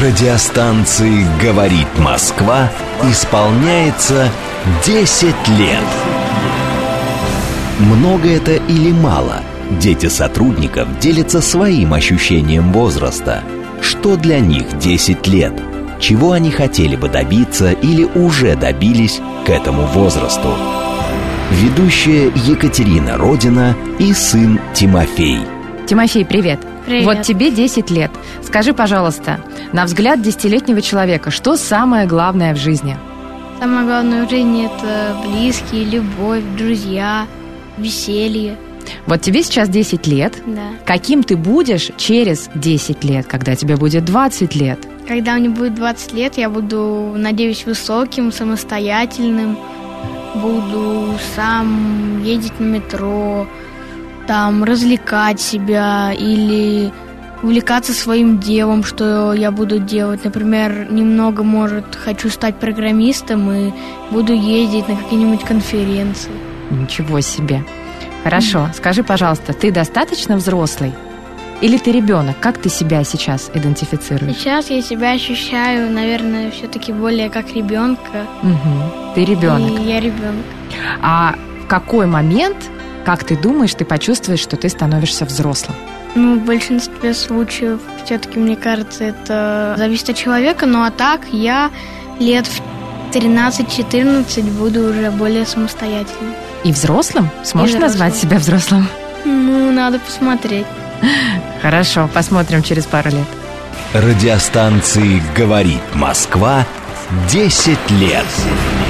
Радиостанции «Говорит Москва» исполняется 10 лет. Много это или мало? Дети сотрудников делятся своим ощущением возраста. Что для них 10 лет? Чего они хотели бы добиться или уже добились к этому возрасту? Ведущая Екатерина Родина и сын Тимофей. Тимофей, привет. Привет. Вот тебе 10 лет. Скажи, пожалуйста, на взгляд десятилетнего человека, что самое главное в жизни? Самое главное в жизни это близкие, любовь, друзья, веселье. Вот тебе сейчас 10 лет. Да. Каким ты будешь через 10 лет, когда тебе будет 20 лет? Когда мне будет 20 лет, я буду, надеюсь, высоким, самостоятельным. Буду сам ездить на метро, там развлекать себя или увлекаться своим делом, что я буду делать. Например, немного, может, хочу стать программистом и буду ездить на какие-нибудь конференции. Ничего себе. Хорошо, скажи, пожалуйста, ты достаточно взрослый? Или ты ребенок? Как ты себя сейчас идентифицируешь? Сейчас я себя ощущаю, наверное, все-таки более как ребенка. Мгм. Ты ребенок. И я ребенок. А в какой момент, как ты думаешь, ты почувствуешь, что ты становишься взрослым? Ну, в большинстве случаев, все-таки, мне кажется, это зависит от человека. Ну, а так, я лет в 13-14 буду уже более самостоятельным. И взрослым? Сможешь И назвать взрослым. себя взрослым? Ну, надо посмотреть. Хорошо, посмотрим через пару лет. Радиостанции «Говорит Москва» 10 лет. Алло?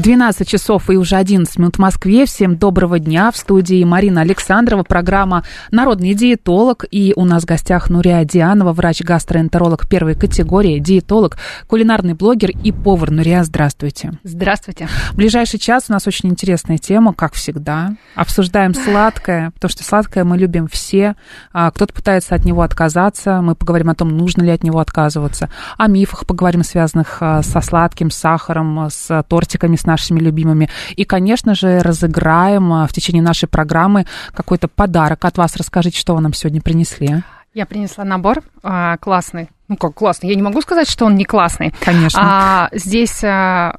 12 часов и уже 11 минут в Москве. Всем доброго дня. В студии Марина Александрова, программа «Народный диетолог». И у нас в гостях Нурия Дианова, врач-гастроэнтеролог первой категории, диетолог, кулинарный блогер и повар. Нурия, здравствуйте. Здравствуйте. В ближайший час у нас очень интересная тема, как всегда. Обсуждаем сладкое, потому что сладкое мы любим все. А, Кто-то пытается от него отказаться. Мы поговорим о том, нужно ли от него отказываться. О мифах поговорим, связанных а, со сладким, с сахаром, с тортиками, с нашими любимыми. И, конечно же, разыграем а, в течение нашей программы какой-то подарок от вас. Расскажите, что вы нам сегодня принесли. Я принесла набор а, классный. Ну как классный? Я не могу сказать, что он не классный. Конечно. А, здесь а,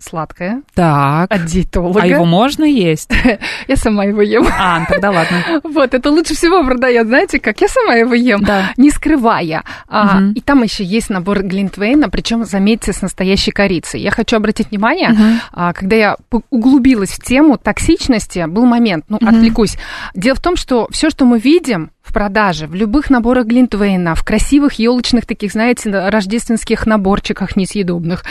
сладкое так. от диетолога. А его можно есть? Я сама его ем. А, ну тогда ладно. Вот, это лучше всего продает, знаете, как я сама его ем, Да. не скрывая. А, Мгм. И там еще есть набор Глинтвейна, причем, заметьте, с настоящей корицей. Я хочу обратить внимание, Мгм. а, когда я углубилась в тему токсичности, был момент, ну, отвлекусь. Дело в том, что все, что мы видим в продаже, в любых наборах Глинтвейна, в красивых елочных таких, знаете, рождественских наборчиках несъедобных,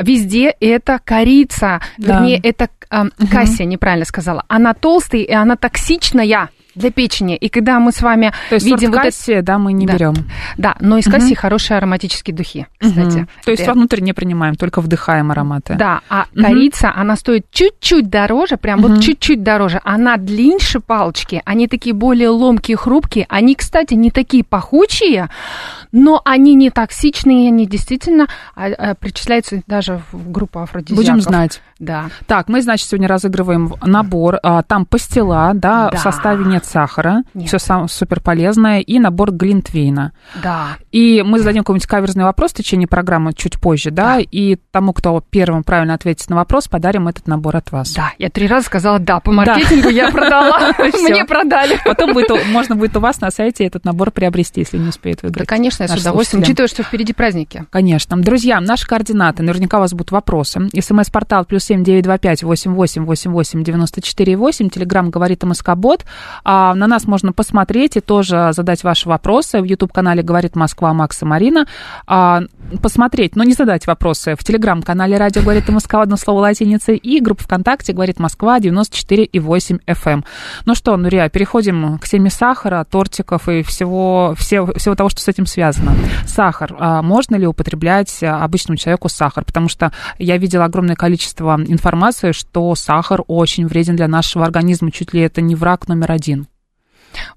везде это корица, Да. вернее, это а, Кассия неправильно сказала. Она толстая и она токсичная для печени. И когда мы с вами То есть видим вот это... да, мы не Да. берем. Да, но из кассии хорошие ароматические духи, кстати. Мгм. То есть Это- вовнутрь не принимаем, только вдыхаем ароматы. Да, а Мгм. корица, она стоит чуть-чуть дороже, прям Мгм. вот чуть-чуть дороже. Она длиннее палочки, они такие более ломкие, хрупкие. Они, кстати, не такие пахучие, но они не токсичные, они действительно а, а, причисляются даже в группу афродизиаков. Будем знать. Да. Так, мы, значит, сегодня разыгрываем набор. а, Там пастила, да, Да. в составе нет сахара. Нет. Все сам супер полезное. И набор глинтвейна. Да. И мы зададим какой-нибудь каверзный вопрос в течение программы чуть позже, да, и тому, кто первым правильно ответит на вопрос, подарим этот набор от вас. Да, я три раза сказала да. По маркетингу я продала. Мне продали. Потом будет, можно будет у вас на сайте этот набор приобрести, если не успеет Да, выиграть. конечно, я с удовольствием, учитывая, что впереди праздники. Конечно. Друзья, наши координаты. Наверняка у вас будут вопросы. СМС-портал плюс семь девять два пять восемь восемь восемь восемь девяносто четыре восемь. Телеграмм говорит МСК-бот. А, на нас можно посмотреть и тоже задать ваши вопросы в YouTube-канале «Говорит Москва» Макса Марина. А, посмотреть, но не задать вопросы в Телеграм-канале «Радио говорит Москва» одно слово латиницей и группа ВКонтакте «Говорит Москва» 94,8 FM. Ну что, Нурия, переходим к теме сахара, тортиков и всего, всего, всего того, что с этим связано. Сахар. А, можно ли употреблять обычному человеку сахар? Потому что я видела огромное количество информации, что сахар очень вреден для нашего организма, чуть ли это не враг номер один.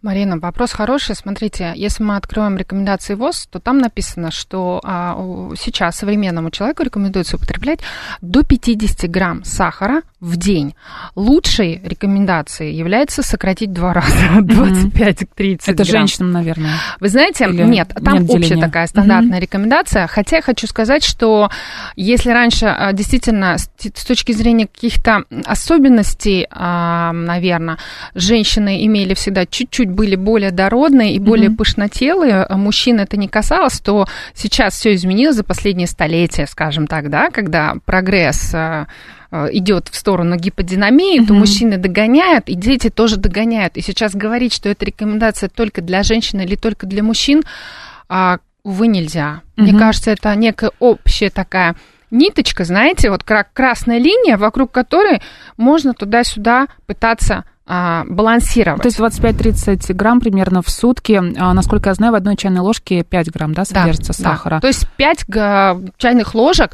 Марина, вопрос хороший. Смотрите, если мы откроем рекомендации ВОЗ, то там написано, что а, сейчас современному человеку рекомендуется употреблять до 50 грамм сахара в день. Лучшей рекомендацией является сократить два раза, 25 к 30 Это грамм. женщинам, наверное. Вы знаете, Или нет, там нет общая такая стандартная рекомендация. Хотя я хочу сказать, что если раньше а, действительно с с точки зрения каких-то особенностей, наверное, женщины имели всегда чуть-чуть были более дородные и более Мгм. пышнотелые, а мужчин это не касалось, то сейчас все изменилось за последние столетия, скажем так, да, когда прогресс а, а, идет в сторону гиподинамии, то Мгм. мужчины догоняют, и дети тоже догоняют. И сейчас говорить, что эта рекомендация только для женщин или только для мужчин, а, увы, нельзя. Мне Мгм. кажется, это некая общая такая ниточка, знаете, вот кра- красная линия, вокруг которой можно туда-сюда пытаться а, балансировать. То есть 25-30 грамм примерно в сутки. А, насколько я знаю, в одной чайной ложке 5 грамм, да, Да, содержится да. сахара. То есть 5 чайных ложек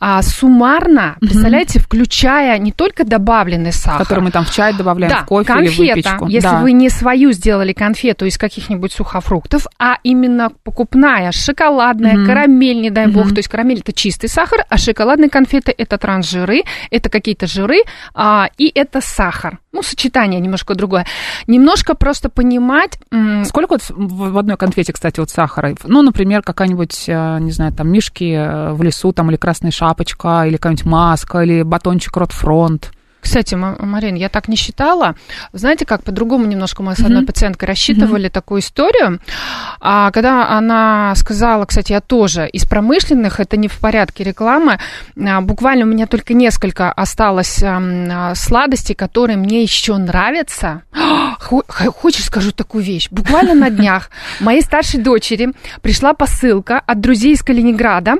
а, суммарно, представляете, включая не только добавленный сахар, Который мы там в чай добавляем, да, в кофе конфета, или в выпечку. если Да. вы не свою сделали конфету из каких-нибудь сухофруктов, а именно покупная, шоколадная, Мгм. карамель, не дай бог, Мгм. то есть карамель это чистый сахар, а шоколадные конфеты это трансжиры, это какие-то жиры, а, и это сахар. Ну, сочетание немножко другое. Немножко просто понимать... Сколько вот в в одной конфете, кстати, вот сахара? Ну, например, какая-нибудь, э, не знаю, там, мишки э, в лесу, там, или красная шапочка, или какая-нибудь маска, или батончик Ротфронт. Кстати, Ма- Марин, я так не считала. Знаете, как по-другому немножко мы с одной Мгм. пациенткой рассчитывали такую историю. А, когда она сказала, кстати, я тоже из промышленных, это не в порядке рекламы, а, буквально у меня только несколько осталось ам, а, сладостей, которые мне еще нравятся. Хочешь, скажу такую вещь? Буквально на днях моей старшей дочери пришла посылка от друзей из Калининграда,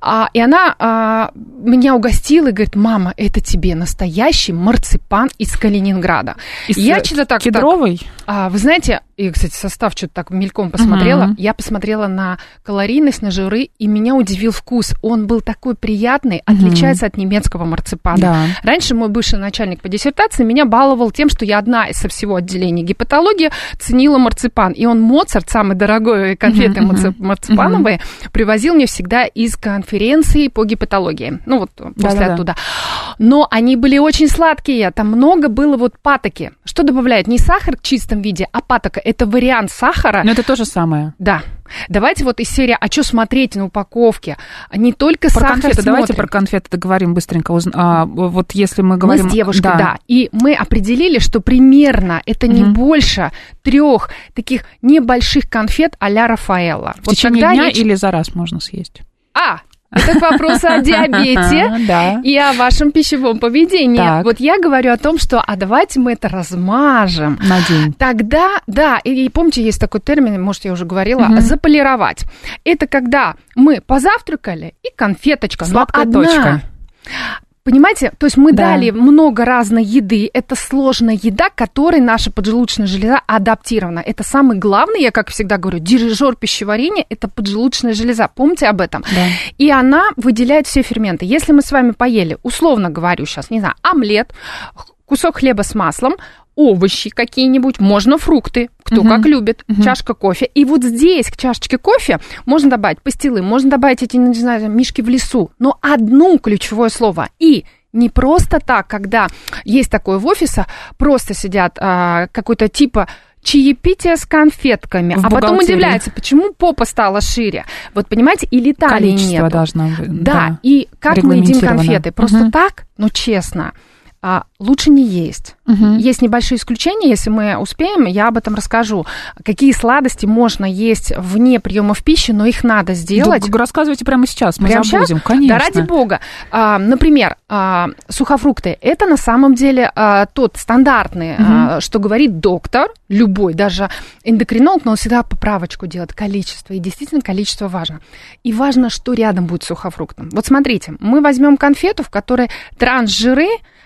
а, и она а, меня угостила и говорит, мама, это тебе настоящий марципан из Калининграда. Из, я э, что-то так... Кедровый? так, а, вы знаете, и, кстати, состав что-то так мельком посмотрела. Мгм. Я посмотрела на калорийность, на жиры, и меня удивил вкус. Он был такой приятный, отличается от немецкого марципана. Да. Раньше мой бывший начальник по диссертации меня баловал тем, что я одна со всего отделения гипатологии ценила марципан. И он Моцарт, самый дорогой конфеты мгм. марципановые, привозил мне всегда из конференции по гипатологии. Ну вот после Да-да-да. оттуда. Но они были очень сладкие. Там много было вот патоки. Что добавляют? Не сахар в чистом виде, а патока. Это вариант сахара. Но это то же самое. Да. Давайте вот из серии «А что смотреть на упаковке?» Не только Про сахар конфеты, давайте про конфеты договорим быстренько. А, вот если мы говорим... Мы с девушкой, да. И мы определили, что примерно это не Мгм. больше трех таких небольших конфет а-ля Рафаэлла. В течение когда дня речь- или за раз можно съесть? А, это вопрос о диабете Да. и о вашем пищевом поведении. Так. Вот я говорю о том, что а давайте мы это размажем. На день. Тогда, да, и, и помните, есть такой термин, может, я уже говорила, заполировать. Это когда мы позавтракали и конфеточка, но Сладкая одна. точка. Понимаете, то есть мы Да. дали много разной еды. Это сложная еда, к которой наша поджелудочная железа адаптирована. Это самый главный, я как всегда говорю, дирижер пищеварения – это поджелудочная железа. Помните об этом? Да. И она выделяет все ферменты. Если мы с вами поели, условно говорю сейчас, не знаю, омлет, кусок хлеба с маслом, овощи какие-нибудь, можно фрукты, кто Мгм. как любит, Мгм. чашка кофе. И вот здесь к чашечке кофе можно добавить пастилы, можно добавить эти, не знаю, мишки в лесу, но одно ключевое слово «и». Не просто так, когда есть такое в офисе, просто сидят а, какой-то типа чаепитие с конфетками, В а потом удивляется, почему попа стала шире. Вот понимаете, и летали нет. должно быть. Да, и как мы едим конфеты? Просто Мгм. так, ну честно. А, лучше не есть. Мгм. Есть небольшие исключения, если мы успеем, я об этом расскажу. Какие сладости можно есть вне приемов пищи, но их надо сделать. Да, рассказывайте прямо сейчас, мы Прямо забудем, щас? конечно. Да ради бога. А, например, а, сухофрукты. Это на самом деле а, тот стандартный, а, что говорит доктор, любой, даже эндокринолог, но он всегда поправочку делает, количество. И действительно количество важно. И важно, что рядом будет с сухофруктом. Вот смотрите, мы возьмем конфету, в которой трансжиры а,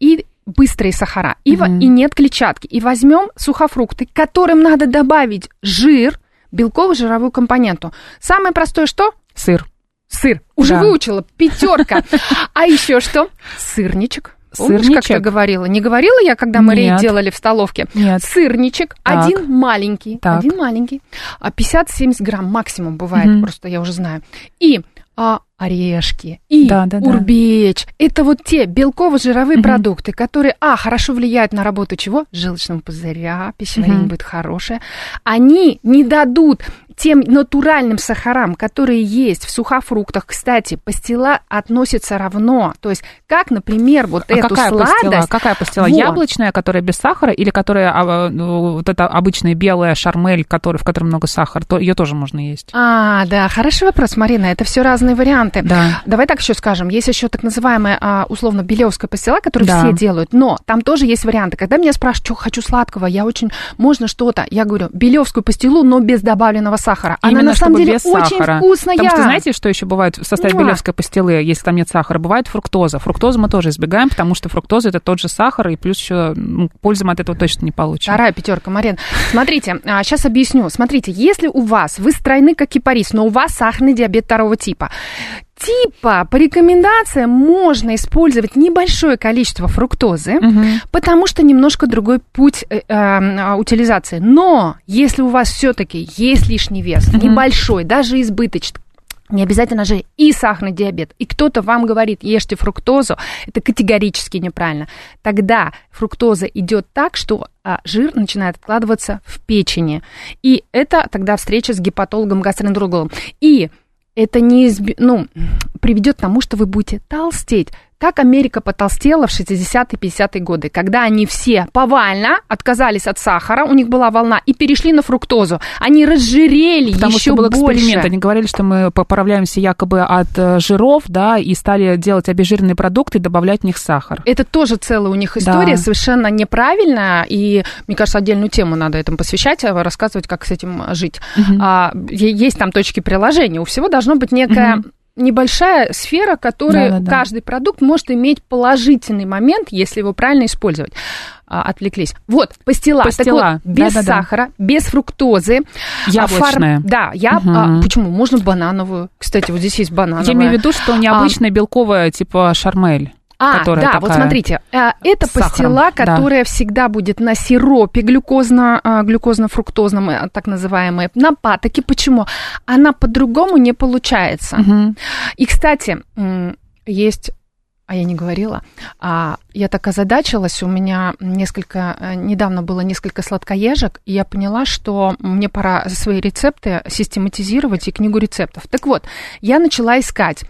и быстрые сахара, и, Мгм. и нет клетчатки. И возьмем сухофрукты, которым надо добавить жир, белково-жировую компоненту. Самое простое что? Сыр. Сыр. Уже Да. выучила. Пятерка. А еще что? Сырничек. Помнишь, как Сырничек? я говорила? Не говорила я, когда мы рейд делали в столовке? Нет. Сырничек. Так. Один маленький. Так. Один маленький. А 50-70 грамм максимум бывает, Мгм. просто я уже знаю. И а, орешки, и Да, да, да. урбеч. Это вот те белково-жировые Мгм. продукты, которые, а, хорошо влияют на работу чего? Желчного пузыря, пищеварение Мгм. будет хорошее. Они не дадут тем натуральным сахарам, которые есть в сухофруктах. Кстати, пастила относится равно. То есть, как, например, вот А эту какая сладость... пастила? Какая пастила? Вот. Яблочная, которая без сахара, или которая а, ну, вот эта обычная белая шармель, который, в которой много сахара? То, ее тоже можно есть. А, да, хороший вопрос, Марина. Это все разные варианты. Да. Давай так еще скажем. Есть еще так называемая, а, условно, белевская пастила, которую Да. все делают. Но там тоже есть варианты. Когда меня спрашивают, что хочу сладкого, я очень... Можно что-то? Я говорю, белевскую пастилу, но без добавленного сахара. Она Именно на самом деле без очень сахара. вкусная. Потому что знаете, что еще бывает в составе Муа. белевской пастилы, если там нет сахара? Бывает фруктоза. Фруктозу мы тоже избегаем, потому что фруктоза это тот же сахар, и плюс еще ну, пользы мы от этого точно не получим. Вторая пятерка, Марин. Смотрите, сейчас объясню. Смотрите, если у вас, вы стройны как кипарис, но у вас сахарный диабет второго типа, типа по рекомендациям можно использовать небольшое количество фруктозы, Мгм. потому что немножко другой путь э, э, утилизации. Но если у вас все-таки есть лишний вес, небольшой, даже избыточный, не обязательно же и сахарный диабет, и кто-то вам говорит, ешьте фруктозу, это категорически неправильно. Тогда фруктоза идет так, что а, жир начинает откладываться в печени. И это тогда встреча с гепатологом-гастроэнтерологом. И это не изби- ну, приведет к тому, что вы будете толстеть. Как Америка потолстела в 60-е, 50-е годы, когда они все повально отказались от сахара, у них была волна, и перешли на фруктозу. Они разжирели Потому еще что был больше. эксперимент. Они говорили, что мы поправляемся якобы от э, жиров, да, и стали делать обезжиренные продукты и добавлять в них сахар. Это тоже целая у них история, Да. совершенно неправильная, и, мне кажется, отдельную тему надо этому посвящать, а рассказывать, как с этим жить. А, е- есть там точки приложения, у всего должно быть некая Мгм. Небольшая сфера, которая Да-да-да. каждый продукт может иметь положительный момент, если его правильно использовать. А, отвлеклись. Вот, пастила. Так Пастила, вот, без да-да-да. сахара, без фруктозы. Яблочная. А, фар- Да, я... Мгм. а, почему? Можно банановую. Кстати, вот здесь есть банановая. Я имею в виду, что необычная белковая, типа шармель. А, которая да, вот такая смотрите, э, это пастила, да. которая всегда будет на сиропе глюкозно, а, глюкозно-фруктозном, э, так называемой, на патоке. Почему? Она по-другому не получается. Мгм. И, кстати, есть а я не говорила, а, я так озадачилась, у меня несколько, э, недавно было несколько сладкоежек, и я поняла, что мне пора свои рецепты систематизировать и книгу рецептов. Так вот, я начала искать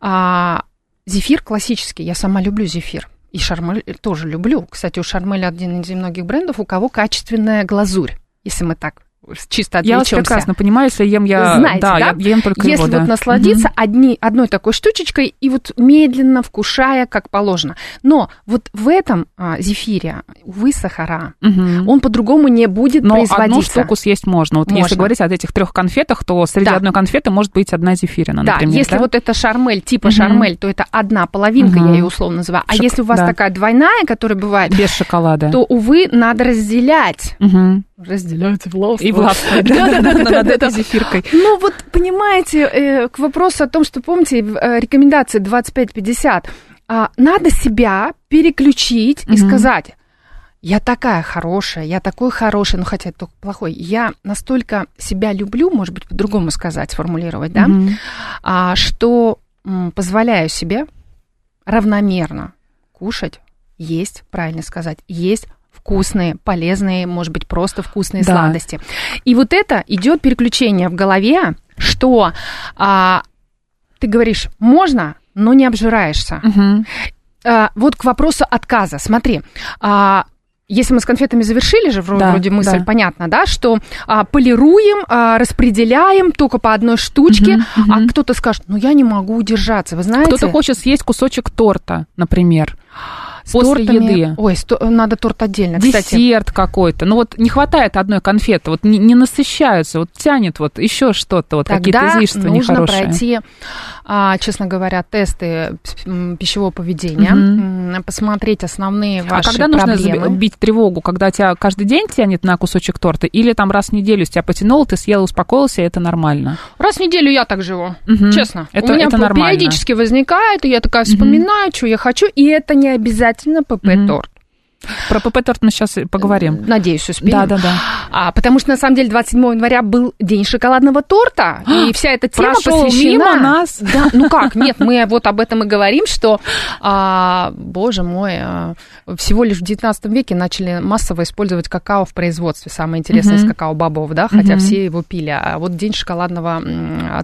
а, зефир классический, я сама люблю зефир. И шармель тоже люблю. Кстати, у Шармеля один из немногих брендов, у кого качественная глазурь, если мы так чисто Я вас отвлечемся. прекрасно понимаю, если ем я... Знаете, да, да? я ем только Если его, да. вот насладиться одни, одной такой штучечкой и вот медленно вкушая, как положено. Но вот в этом а, зефире, увы, сахара, Мгм. он по-другому не будет Но одну производиться. штуку съесть можно. Вот если Можно. говорить о этих трех конфетах, то среди Да. одной конфеты может быть одна зефирина, Да, например. если да? вот это шармель, типа Мгм. шармель, то это одна половинка, Мгм. я ее условно называю. А Шок- если у вас да. такая двойная, которая бывает, Без шоколада. то, увы, надо разделять. Мгм. Разделять власть. И властвовать Да, да, да, да, над этой зефиркой. Ну вот, понимаете, э, к вопросу о том, что, помните, э, рекомендации 25-50, а, надо себя переключить и сказать, я такая хорошая, я такой хороший, ну хотя это только плохой, я настолько себя люблю, может быть, по-другому сказать, сформулировать, да, а, что позволяю себе равномерно кушать, есть, правильно сказать, есть вкусные, полезные, может быть, просто вкусные Да. сладости. И вот это идет переключение в голове, что а, ты говоришь, можно, но не обжираешься. Мгм. а, вот к вопросу отказа. Смотри, а, если мы с конфетами завершили же вроде, Да, вроде мысль, да. понятно, да, что а, полируем, а, распределяем только по одной штучке, Мгм, а кто-то скажет, ну я не могу удержаться, вы знаете. Кто-то хочет съесть кусочек торта, например, с после тортами- еды. Ой, сто- надо торт отдельно, кстати. Десерт какой-то. Ну вот не хватает одной конфеты, вот не, не насыщаются, вот тянет вот еще что-то, вот какие-то излишества нужно нехорошие. пройти, а, честно говоря, тесты пищевого поведения, м, посмотреть основные А ваши когда нужно проблемы. заби- бить тревогу, когда тебя каждый день тянет на кусочек торта, или там раз в неделю тебя потянул, ты съел, успокоился, и это нормально? Раз в неделю я так живу, Мгм. честно. Это- У меня это нормально. периодически возникает, и я такая вспоминаю, что я хочу, и это не обязательно ПП-торт. Про ПП-торт мы сейчас поговорим. Надеюсь, успеем. Да, да, да. А, потому что, на самом деле, 27 января был день шоколадного торта, и вся эта тема Прошел посвящена... мимо нас. Да, ну как, нет, мы вот об этом и говорим, что, а, боже мой, а, всего лишь в 19 веке начали массово использовать какао в производстве. Самое интересное Мгм. из какао-бобов, да, хотя Мгм. все его пили. А вот день шоколадного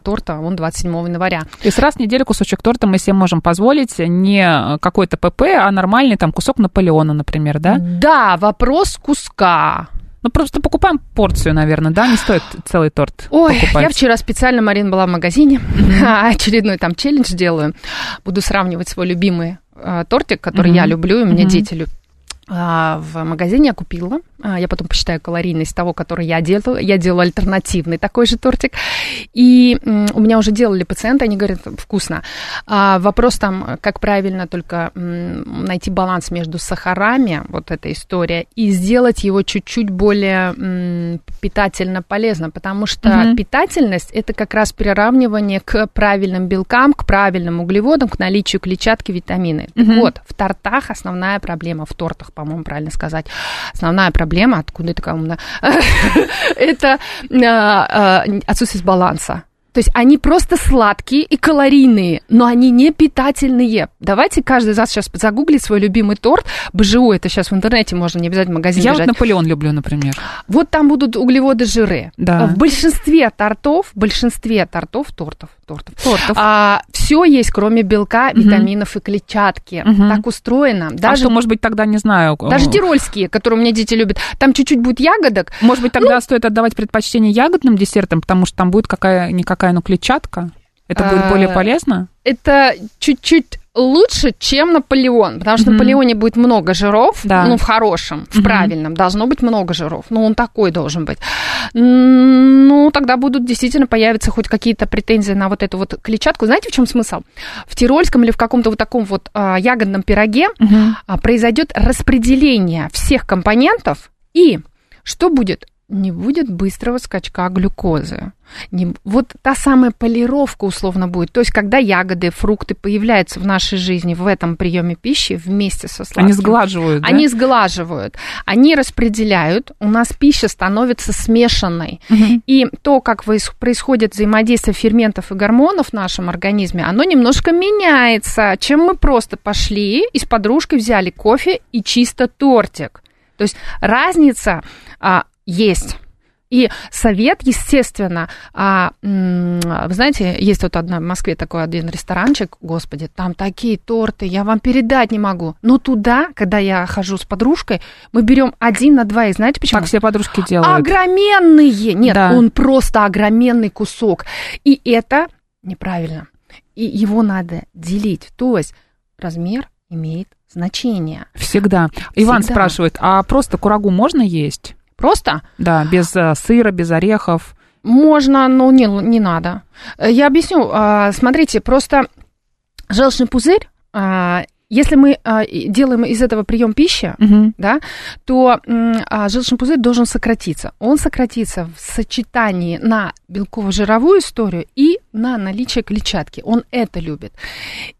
торта, он 27 января. То есть раз в неделю кусочек торта мы себе можем позволить не какой-то ПП, а нормальный там кусок Наполеона, например, да? Да, вопрос куска. Ну, просто покупаем порцию, наверное, да? Не стоит целый торт Ой, покупать. я вчера специально, Марин, была в магазине, очередной там челлендж делаю. Буду сравнивать свой любимый э, тортик, который я люблю, и мне дети любят. А, в магазине я купила. А, Я потом посчитаю калорийность того, который я делаю. Я делаю альтернативный такой же тортик. И у меня уже делали пациенты, они говорят, вкусно. А, вопрос там, как правильно только найти баланс между сахарами, вот эта история, и сделать его чуть-чуть более питательно полезно, потому что Мгм. питательность это как раз приравнивание к правильным белкам, к правильным углеводам, к наличию клетчатки, витамины. Так Мгм. вот, в тортах основная проблема, в тортах, по-моему, правильно сказать, основная проблема, откуда это кому это а, а, отсутствие баланса. То есть они просто сладкие и калорийные, но они не питательные. Давайте каждый из вас сейчас загуглит свой любимый торт. БЖУ, это сейчас в интернете можно, не обязательно в магазин Я вот бежать. Наполеон люблю, например. Вот там будут углеводы, жиры. Да. В большинстве тортов, в большинстве тортов, тортов, тортов, Тортов. все есть, кроме белка, витаминов и клетчатки. Так устроено. А Даже, что, может быть, тогда, не знаю... даже э, тирольские, которые у меня дети любят, там чуть-чуть будет ягодок. Может быть, тогда Ну. стоит отдавать предпочтение ягодным десертам, потому что там будет какая-никакая, ну, клетчатка. Это будет А, более полезно? Это чуть-чуть лучше, чем Наполеон, потому что в Наполеоне будет много жиров, Да. ну, в хорошем, в Мгм. правильном, должно быть много жиров, ну, он такой должен быть. Ну, тогда будут действительно появиться хоть какие-то претензии на вот эту вот клетчатку. Знаете, в чем смысл? В тирольском или в каком-то вот таком вот а, ягодном пироге Мгм. а, произойдет распределение всех компонентов, и что будет? Не будет быстрого скачка глюкозы. Не- вот та самая полировка условно будет. То есть, когда ягоды, фрукты появляются в нашей жизни в этом приеме пищи вместе со сладким. Они сглаживают, да? Они сглаживают, они распределяют, у нас пища становится смешанной. Мгм. И то, как происходит взаимодействие ферментов и гормонов в нашем организме, оно немножко меняется, чем мы просто пошли и с подружкой взяли кофе и чисто тортик. То есть разница а, есть. И совет, естественно, а, вы знаете, есть вот одна в Москве такой один ресторанчик, господи, там такие торты, я вам передать не могу. Но туда, когда я хожу с подружкой, мы берем один на два, и знаете почему? Так все подружки делают. Огроменные! Нет, Да. он просто огроменный кусок. И это неправильно. И его надо делить. То есть размер имеет значение. Всегда. Иван Всегда. спрашивает, а просто курагу можно есть? Просто Да, без э, сыра, без орехов. можно, но не, не надо. Э, Я объясню. А, Смотрите, просто желчный пузырь, а, если мы а, делаем из этого прием пищи, Мгм. да, то а, желчный пузырь должен сократиться. Он сократится в сочетании на белково-жировую историю и на наличие клетчатки. Он это любит.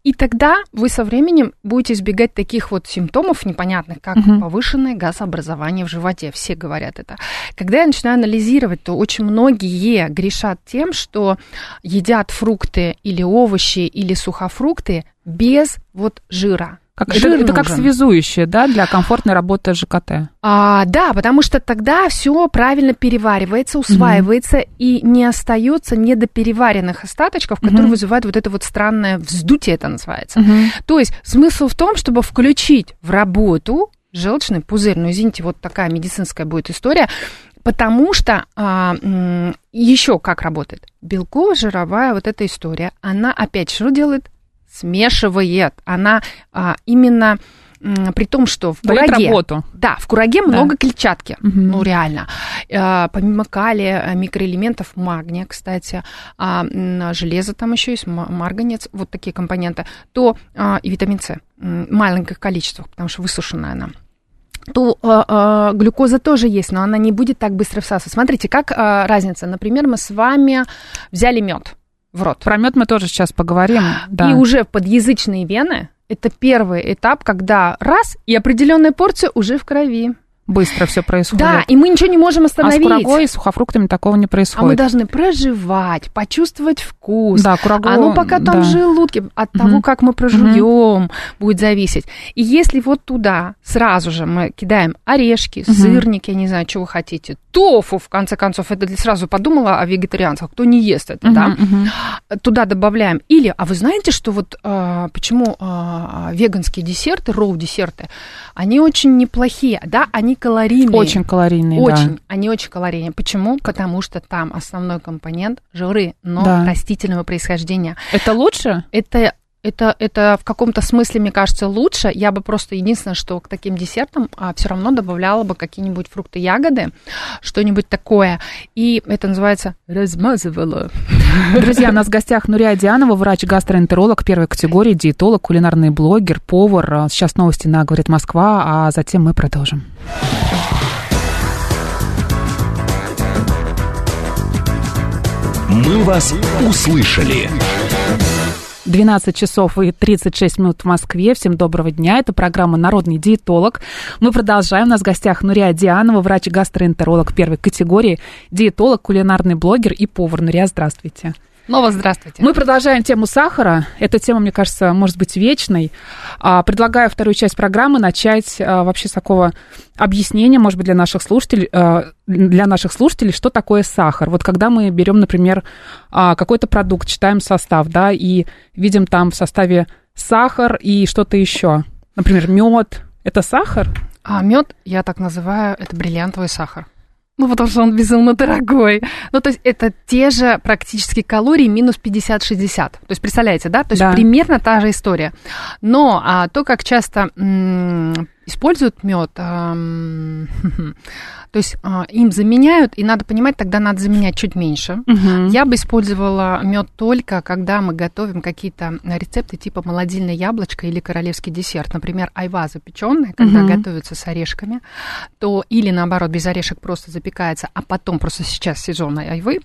И тогда вы со временем будете избегать таких вот симптомов непонятных, как Мгм. повышенное газообразование в животе. Все говорят это. Когда я начинаю анализировать, то очень многие грешат тем, что едят фрукты или овощи или сухофрукты без вот жира. Как, это, Жир это как нужен. связующее, да, для комфортной работы ЖКТ. А, да, потому что тогда все правильно переваривается, усваивается и не остается недопереваренных остаточков, которые Мгм. вызывают вот это вот странное вздутие, это называется. То есть смысл в том, чтобы включить в работу желчный пузырь. Ну, извините, вот такая медицинская будет история. Потому что еще как работает? Белково-жировая вот эта история, она опять что делает? Смешивает. Она а, именно при том, что в Дает кураге... работу. Да, в кураге Да. много клетчатки. Мгм. Ну, реально. А, помимо калия, э, микроэлементов, магния, кстати, а, железо там еще есть, ма- марганец, вот такие компоненты, то а, и витамин С в маленьких количествах, потому что высушенная она то а, а, глюкоза тоже есть, но она не будет так быстро всасываться. Смотрите, как а, разница. Например, мы с вами взяли мед в рот. Про мед мы тоже сейчас поговорим. Да. И уже в подъязычные вены это первый этап, когда раз, и определенная порция уже в крови. Быстро все происходит. Да, и мы ничего не можем а с остановить. курагой и сухофруктами такого не А мы происходит. должны проживать, почувствовать вкус. Да, курагу... Оно А ну, пока там да. в желудке, от того, Мгм. как мы прожуем, будет зависеть. И если вот туда сразу же мы кидаем орешки, Мгм. сырники, я не знаю, что вы хотите, тофу, в конце концов, это сразу подумала о вегетарианцах, кто не ест это, Мгм, да, мгм. туда добавляем. Или, а вы знаете, что вот а, почему а, веганские десерты, роу-десерты, они очень неплохие, да, они калорийные. Очень калорийные, да. Очень, они очень калорийные. Почему? Потому что там основной компонент жиры, но Да. растительного происхождения. Это лучше? Это это, это в каком-то смысле, мне кажется, лучше. Я бы просто единственное, что к таким десертам а, все равно добавляла бы какие-нибудь фрукты, ягоды, что-нибудь такое. И это называется размазывала. Друзья, у нас в гостях Нурия Дианова, врач-гастроэнтеролог первой категории, диетолог, кулинарный блогер, повар. А Сейчас новости на «Говорит Москва», а затем мы продолжим. «Мы вас услышали». 12 часов и 36 минут в Москве. Всем доброго дня. Это программа «Народный диетолог». Мы продолжаем. У нас в гостях Нурия Дианова, врач-гастроэнтеролог первой категории, диетолог, кулинарный блогер и повар. Нурия, здравствуйте. Снова здравствуйте. Мы продолжаем тему сахара. Эта тема, мне кажется, может быть вечной. А, Предлагаю вторую часть программы начать а, вообще с такого объяснения, может быть, для наших слушателей, а, для наших слушателей, что такое сахар. Вот когда мы берем, например, какой-то продукт, читаем состав, да, и видим там в составе сахар и что-то еще. Например, мед. Это сахар? А мед, я так называю, это бриллиантовый сахар. Ну, потому что он безумно дорогой. Ну, то есть это те же практически калории минус 50-60. То есть, представляете, да? То есть Да. примерно та же история. Но а, то, как часто м, используют мед, ам, то есть а, им заменяют, и надо понимать, тогда надо заменять чуть меньше. Я бы использовала мед только, когда мы готовим какие-то рецепты типа молодильное яблочко или королевский десерт. Например, айва запеченная, когда Мгм. готовится с орешками, то или наоборот без орешек просто запекается, а потом просто сейчас сезон айвы,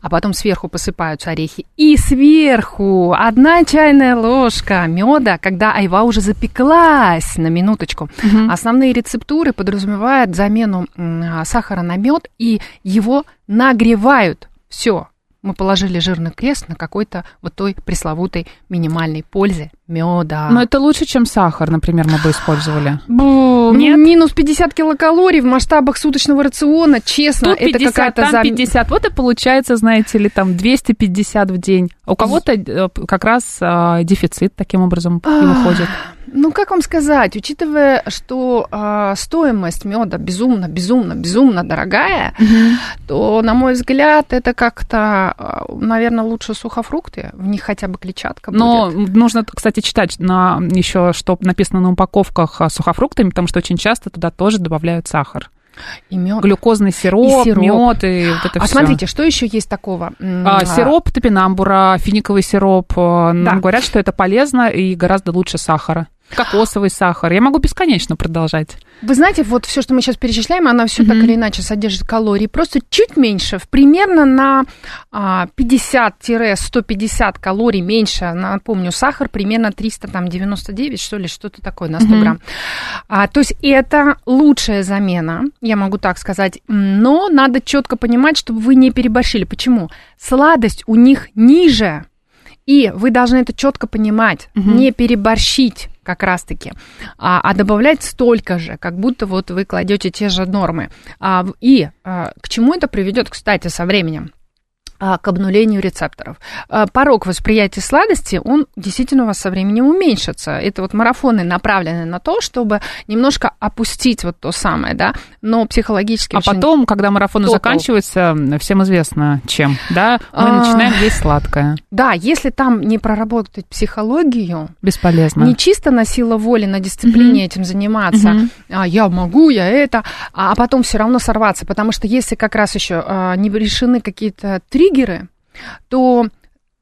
а потом сверху посыпаются орехи. И сверху одна чайная ложка меда, когда айва уже запеклась на минуточку. Основные рецептуры подразумевают замену сахара на мед, и его нагревают. Все. Мы положили жирный крест на какой-то вот той пресловутой минимальной пользе меда. Но это лучше, чем сахар, например, мы бы использовали. Бу, Нет? Минус 50 килокалорий в масштабах суточного рациона, честно, Тут 50, это какая-то там зам- 50. Вот и получается, знаете ли, там 250 в день. А У кого-то э, как раз а, дефицит таким образом и выходит. Ну, как вам сказать, учитывая, что а, стоимость меда безумно, безумно, безумно дорогая, то, на мой взгляд, это как-то, наверное, лучше сухофрукты, в них хотя бы клетчатка Но будет. нужно, кстати, читать на еще, что написано на упаковках а, сухофруктами, потому что очень часто туда тоже добавляют сахар. И мед. Глюкозный сироп, И сироп. мед и вот это а все. смотрите, что еще есть такого? М, А, сироп топинамбура, финиковый сироп. а, нам Да. Говорят, что это полезно и гораздо лучше сахара. Кокосовый сахар. Я могу бесконечно продолжать. Вы знаете, вот все, что мы сейчас перечисляем, она все так или иначе содержит калорий, просто чуть меньше, примерно на а, 50-150 калорий меньше. Напомню, сахар примерно 399, что ли, что-то такое на 100 Мгм. грамм. А, то есть это лучшая замена, я могу так сказать, но надо четко понимать, чтобы вы не переборщили. Почему? Сладость у них ниже. И вы должны это четко понимать, Мгм. не переборщить. Как раз-таки, а, а добавлять столько же, как будто вот вы кладете те же нормы. А, и а, к чему это приведет, кстати, со временем? А, к обнулению рецепторов. А, порог восприятия сладости, он действительно у вас со временем уменьшится. Это вот марафоны направлены на то, чтобы немножко опустить вот то самое, да, но психологически... А потом, когда марафоны тотал. заканчиваются, всем известно чем, да, мы а... начинаем есть сладкое. Да, если там не проработать психологию... Бесполезно. Не чисто на силу воли, на дисциплине mm-hmm. этим заниматься, mm-hmm. а, я могу, я это, а, а потом все равно сорваться, потому что если как раз еще не решены какие-то три триггеры, то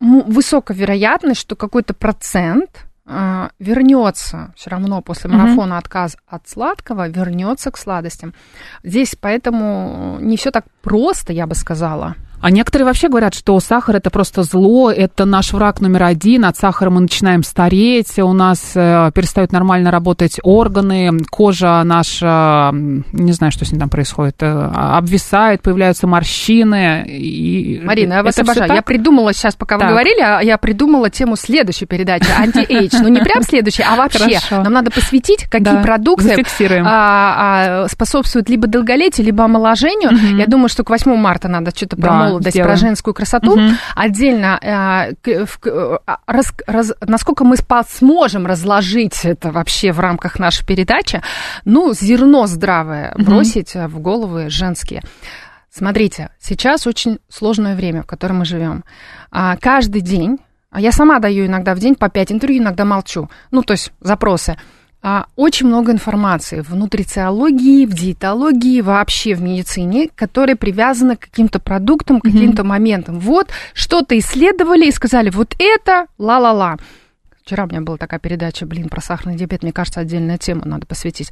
высокая вероятность, что какой-то процент а, вернется все равно после марафона mm-hmm. отказ от сладкого, вернется к сладостям. Здесь поэтому не все так просто, я бы сказала. А некоторые вообще говорят, что сахар это просто зло, это наш враг номер один, от сахара мы начинаем стареть, у нас э, перестают нормально работать органы, кожа наша, не знаю, что с ней там происходит, э, обвисает, появляются морщины. И Марина, я вас обожаю. Я придумала сейчас, пока так. вы говорили, а я придумала тему следующей передачи, anti-age. Ну, не прям следующей, а вообще. Хорошо. Нам надо посвятить, какие да. продукты а, а, способствуют либо долголетию, либо омоложению. Угу. Я думаю, что к 8 марта надо что-то да молодость, сделаем. про женскую красоту. Угу. Отдельно, э, в, а, раз, раз, насколько мы сможем разложить это вообще в рамках нашей передачи, ну, зерно здравое угу. бросить в головы женские. Смотрите, сейчас очень сложное время, в котором мы живем. А, каждый день, а я сама даю иногда в день по 5 интервью, иногда молчу. Ну, то есть запросы очень много информации в нутрициологии, в диетологии, вообще в медицине, которые привязаны к каким-то продуктам, к каким-то mm-hmm. моментам. Вот что-то исследовали и сказали, вот это ла-ла-ла. Вчера у меня была такая передача, блин, про сахарный диабет, мне кажется, отдельная тема надо посвятить.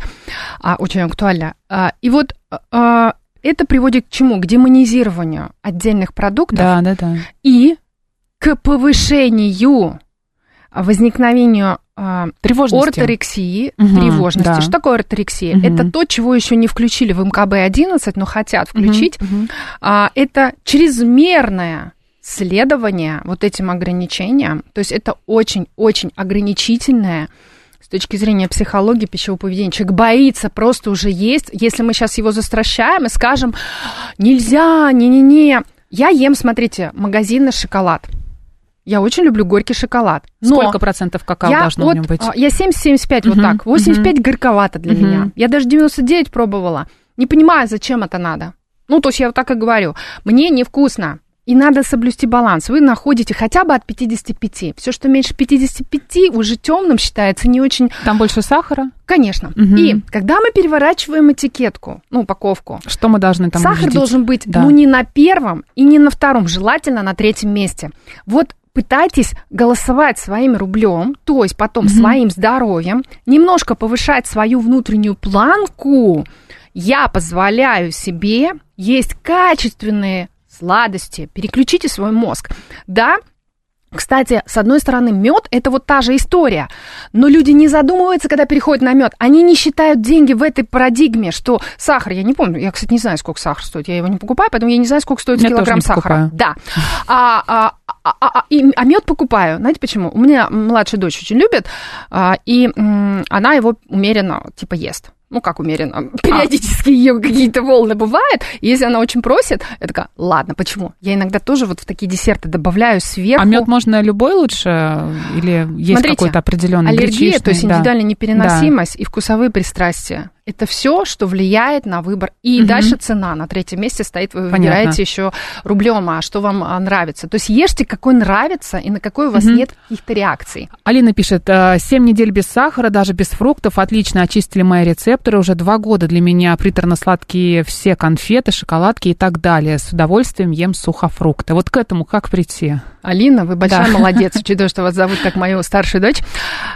А, очень актуально. А, и вот а, это приводит к чему? К демонизированию отдельных продуктов да, да, да. и к повышению возникновению а, тревожности. орторексии, угу, тревожности. Да. Что такое орторексия? Угу. Это то, чего еще не включили в МКБ-11, но хотят включить. Угу, А, это чрезмерное следование вот этим ограничениям. То есть это очень-очень ограничительное с точки зрения психологии пищевого поведения. Человек боится просто уже есть. Если мы сейчас его застращаем и скажем, нельзя, не-не-не. Я ем, смотрите, магазинный шоколад. Я очень люблю горький шоколад. Но Сколько процентов какао я должно вот, в нем быть? А, я 70-75 uh-huh, вот так. 85 uh-huh. горьковато для uh-huh. меня. Я даже 99 пробовала. Не понимаю, зачем это надо. Ну, то есть я вот так и говорю. Мне невкусно. И надо соблюсти баланс. Вы находите хотя бы от 55. Все, что меньше 55, уже темным считается не очень... Там больше сахара? Конечно. Угу. И когда мы переворачиваем этикетку, ну, упаковку... Что мы должны там Сахар увидеть? должен быть, да. ну, не на первом и не на втором, желательно на третьем месте. Вот пытайтесь голосовать своим рублем, то есть потом mm своим здоровьем, немножко повышать свою внутреннюю планку. Я позволяю себе есть качественные сладости. Переключите свой мозг. Да, кстати, с одной стороны, мед это вот та же история, но люди не задумываются, когда переходят на мед. Они не считают деньги в этой парадигме, что сахар, я не помню, я, кстати, не знаю, сколько сахар стоит, я его не покупаю, поэтому я не знаю, сколько стоит я килограмм сахара. Покупаю. Да. А, а, а, а, и, а мед покупаю. Знаете почему? У меня младшая дочь очень любит, а, и она его умеренно типа ест ну, как умеренно, периодически а. ее какие-то волны бывают. Если она очень просит, я такая, ладно, почему? Я иногда тоже вот в такие десерты добавляю сверху. А мед можно любой лучше? Или есть какой-то определенный аллергия, то есть индивидуальная да. непереносимость да. и вкусовые пристрастия. Это все, что влияет на выбор. И угу. дальше цена. На третьем месте стоит, вы Понятно. выбираете еще рублем, а что вам а, нравится. То есть ешьте, какой нравится, и на какой у вас угу. нет каких-то реакций. Алина пишет, 7 «Э, недель без сахара, даже без фруктов, отлично очистили мои рецепторы. Уже два года для меня приторно-сладкие все конфеты, шоколадки и так далее. С удовольствием ем сухофрукты. Вот к этому как прийти? Алина, вы большая да. молодец, учитывая, что вас зовут как мою старшую дочь.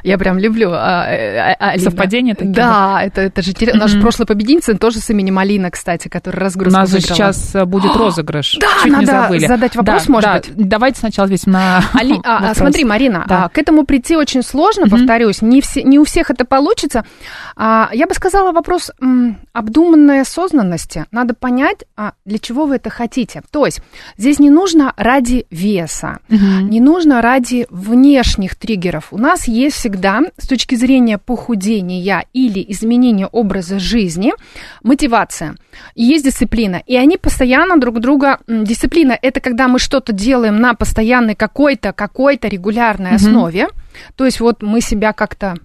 Я прям люблю а, а, Алина. Совпадение такие? Да, это, это же. Mm-hmm. Наш прошлый победительница тоже с именем Алина, кстати, который разгрузку У нас же сейчас э, будет розыгрыш. Да, Чуть надо не забыли. задать вопрос, да, может да. быть. Давайте сначала ответим на Али... а, Смотри, Марина, да. а, к этому прийти очень сложно, mm-hmm. повторюсь. Не, все, не у всех это получится. А, я бы сказала, вопрос м, обдуманной осознанности. Надо понять, а, для чего вы это хотите. То есть здесь не нужно ради веса Мгм. Не нужно ради внешних триггеров. У нас есть всегда, с точки зрения похудения или изменения образа жизни, мотивация. И есть дисциплина. И они постоянно друг друга... Дисциплина – это когда мы что-то делаем на постоянной какой-то, какой-то регулярной Мгм. основе. То есть вот мы себя как-то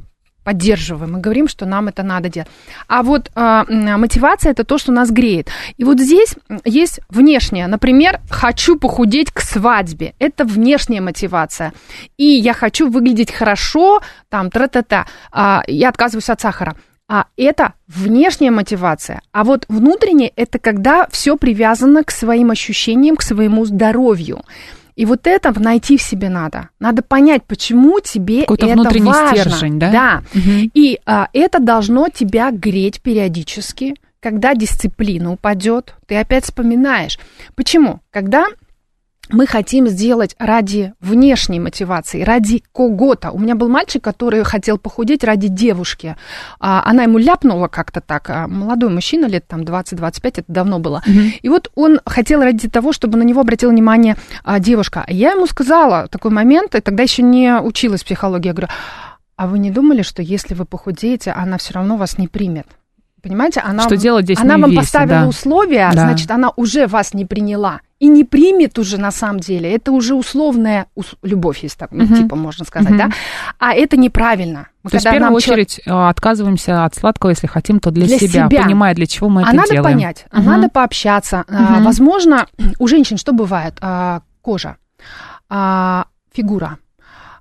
поддерживаем и говорим, что нам это надо делать. А вот м, мотивация это то, что нас греет. И вот здесь есть внешняя. Например, хочу похудеть к свадьбе. Это внешняя мотивация. И я хочу выглядеть хорошо, там, тра-та-та. А, я отказываюсь от сахара. А это внешняя мотивация. А вот внутренняя это когда все привязано к своим ощущениям, к своему здоровью. И вот это найти в себе надо. Надо понять, почему тебе Какой-то это внутренний важно. стержень, да? Да. Мгм. И а, это должно тебя греть периодически. Когда дисциплина упадет, ты опять вспоминаешь. Почему? Когда мы хотим сделать ради внешней мотивации, ради кого-то. У меня был мальчик, который хотел похудеть ради девушки. А, Она ему ляпнула как-то так. а, Молодой мужчина, лет там 20-25, это давно было. И вот он хотел ради того, чтобы на него обратила внимание а, девушка. Я ему сказала такой момент, и тогда еще не училась психологии. Я говорю, а вы не думали, что если вы похудеете, она все равно вас не примет? Понимаете, она, Что делать здесь она вам весе, поставила да. условия, Да. значит, она уже вас не приняла. И не примет уже на самом деле. Это уже условная ус- любовь есть так, Мгм. типа, можно сказать, Мгм. да? А это неправильно. То есть, в первую нам человек- очередь, э, отказываемся от сладкого, если хотим, то для, Для себя, себя. понимая, для чего мы а это надо делаем. понять, а Мгм. надо пообщаться. А, Мгм. Возможно, у женщин что бывает? А, Кожа, а, фигура,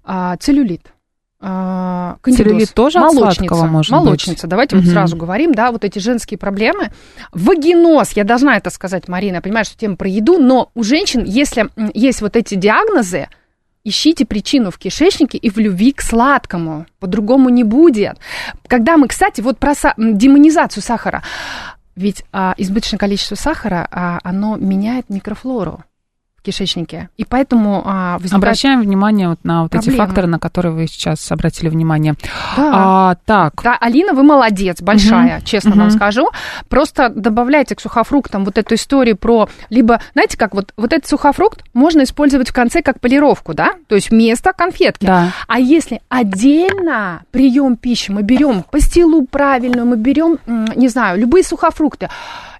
а, целлюлит. А, кандидоз, Целлюлит тоже от молочница, сладкого может молочница. быть? Давайте вот Мгм. сразу говорим, да, вот эти женские проблемы. Вагиноз, я должна это сказать, Марина, я понимаю, что тема про еду, но у женщин, если есть вот эти диагнозы, ищите причину в кишечнике и в любви к сладкому. По-другому не будет. Когда мы, кстати, вот про са- демонизацию сахара. Ведь а, избыточное количество сахара, а, оно меняет микрофлору кишечнике. И поэтому а, возникает... Обращаем внимание вот на вот эти Проблема. факторы, на которые вы сейчас обратили внимание. Да. А, так, Да, Алина, вы молодец, большая, Мгм. честно вам Мгм. скажу. Просто добавляйте к сухофруктам вот эту историю про... Либо, знаете как, вот, вот этот сухофрукт можно использовать в конце как полировку, да? То есть вместо конфетки. да. А если отдельно прием пищи, мы берем пастилу правильную, мы берем, не знаю, любые сухофрукты.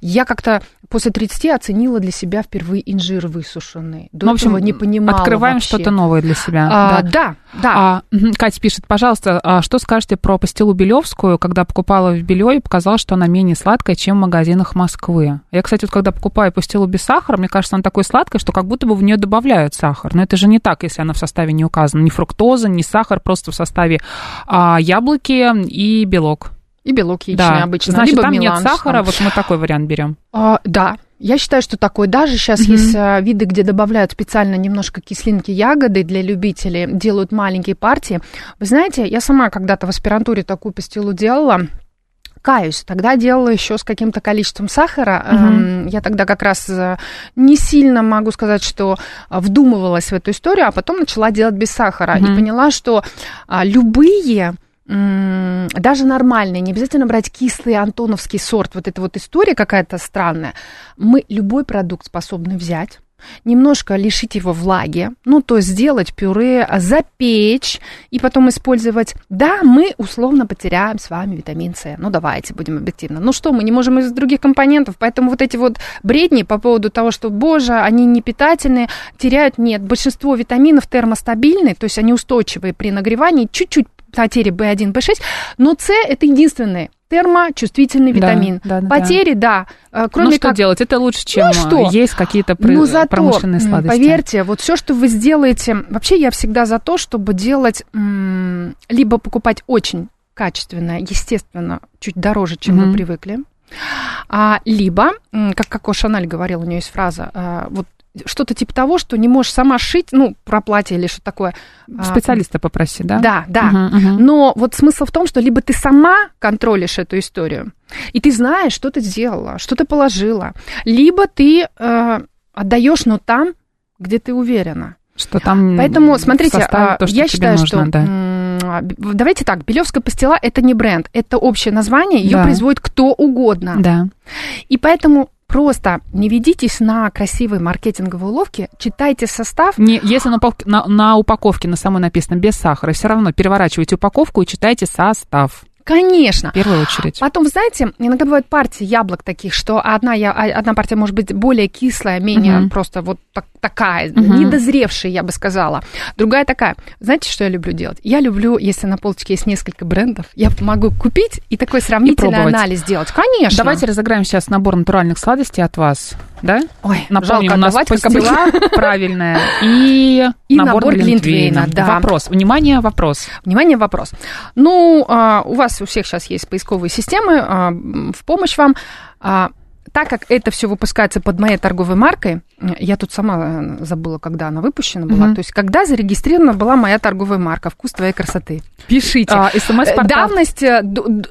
Я как-то после 30 оценила для себя впервые инжир высушенный. До Ну, в общем, этого не понимала открываем вообще. что-то новое для себя. А, да. да, да. А, Катя пишет, пожалуйста, а что скажете про пастилу Белевскую, когда покупала в Белеве, показалось, что она менее сладкая, чем в магазинах Москвы. Я, кстати, вот когда покупаю пастилу без сахара, мне кажется, она такой сладкой, что как будто бы в нее добавляют сахар. Но это же не так, если она в составе не указана. Ни фруктоза, ни сахар, просто в составе а, яблоки и белок. И белок яичный да. обычно. Значит, либо там меланж, нет сахара, там. вот мы такой вариант берем. А, да, я считаю, что такой. Даже сейчас Мгм. есть а, виды, где добавляют специально немножко кислинки ягоды для любителей, делают маленькие партии. Вы знаете, я сама когда-то в аспирантуре такую пастилу делала. Каюсь, тогда делала еще с каким-то количеством сахара. Эм, Я тогда как раз э, не сильно могу сказать, что а, вдумывалась в эту историю, а потом начала делать без сахара Мгм. и поняла, что а, любые даже нормальные, не обязательно брать кислый антоновский сорт, вот эта вот история какая-то странная. Мы любой продукт способны взять, немножко лишить его влаги, ну, то есть сделать пюре, запечь и потом использовать. Да, мы условно потеряем с вами витамин С. Ну, давайте, будем объективно. Ну что, мы не можем из других компонентов, поэтому вот эти вот бредни по поводу того, что, боже, они не питательные, теряют, нет. Большинство витаминов термостабильны, то есть они устойчивые при нагревании, чуть-чуть потери B1, B6, но С это единственный термочувствительный Да, витамин. да, да, Потери, да, э, кроме ну что как делать? Это лучше, чем Ну, что? есть какие-то пр- ну, зато, промышленные сладости. поверьте, вот все, что вы сделаете, вообще я всегда за то, чтобы делать, либо покупать очень качественное, естественно, чуть дороже, чем Мгм. вы привыкли, а, либо, как Коко Шаналь говорил, у нее есть фраза, а, вот что-то типа того, что не можешь сама шить, ну, про платье или что такое. а, Специалиста попроси, да? Да, да. Мгм, мгм. Но вот смысл в том, что либо ты сама контролишь эту историю, и ты знаешь, что ты сделала, что ты положила, либо ты э, отдаешь, но там, где ты уверена. Что там Поэтому, смотрите, а, то, что я считаю, нужно, что да. а, давайте так, Белевская пастила это не бренд, это общее название, ее Да. производит кто угодно. Да. И поэтому Просто не ведитесь на красивые маркетинговые уловки, читайте состав. Не, если на, на, на упаковке на самой написано без сахара, все равно переворачивайте упаковку и читайте состав. Конечно. В первую очередь. Потом, знаете, иногда бывают партии яблок таких, что одна, я, а, одна партия может быть более кислая, менее Мгм. просто вот так- такая, Мгм. недозревшая, я бы сказала. Другая такая. Знаете, что я люблю делать? Я люблю, если на полочке есть несколько брендов, я могу купить и такой сравнительный пробовать. анализ сделать. Конечно. Давайте разыграем сейчас набор натуральных сладостей от вас. Да? Ой, Напомним, жалко у нас пастила правильная и, И набор, набор Глинтвейна. Глинтвейна, да. Вопрос. Внимание, вопрос. Внимание, вопрос. Ну, а, у вас у всех сейчас есть поисковые системы а, в помощь вам. А, так как это все выпускается под моей торговой маркой, я тут сама э, забыла, когда она выпущена была. Мгм. То есть, когда зарегистрирована была моя торговая марка «Вкус твоей красоты». Пишите. А, СМС-портал. Давность э,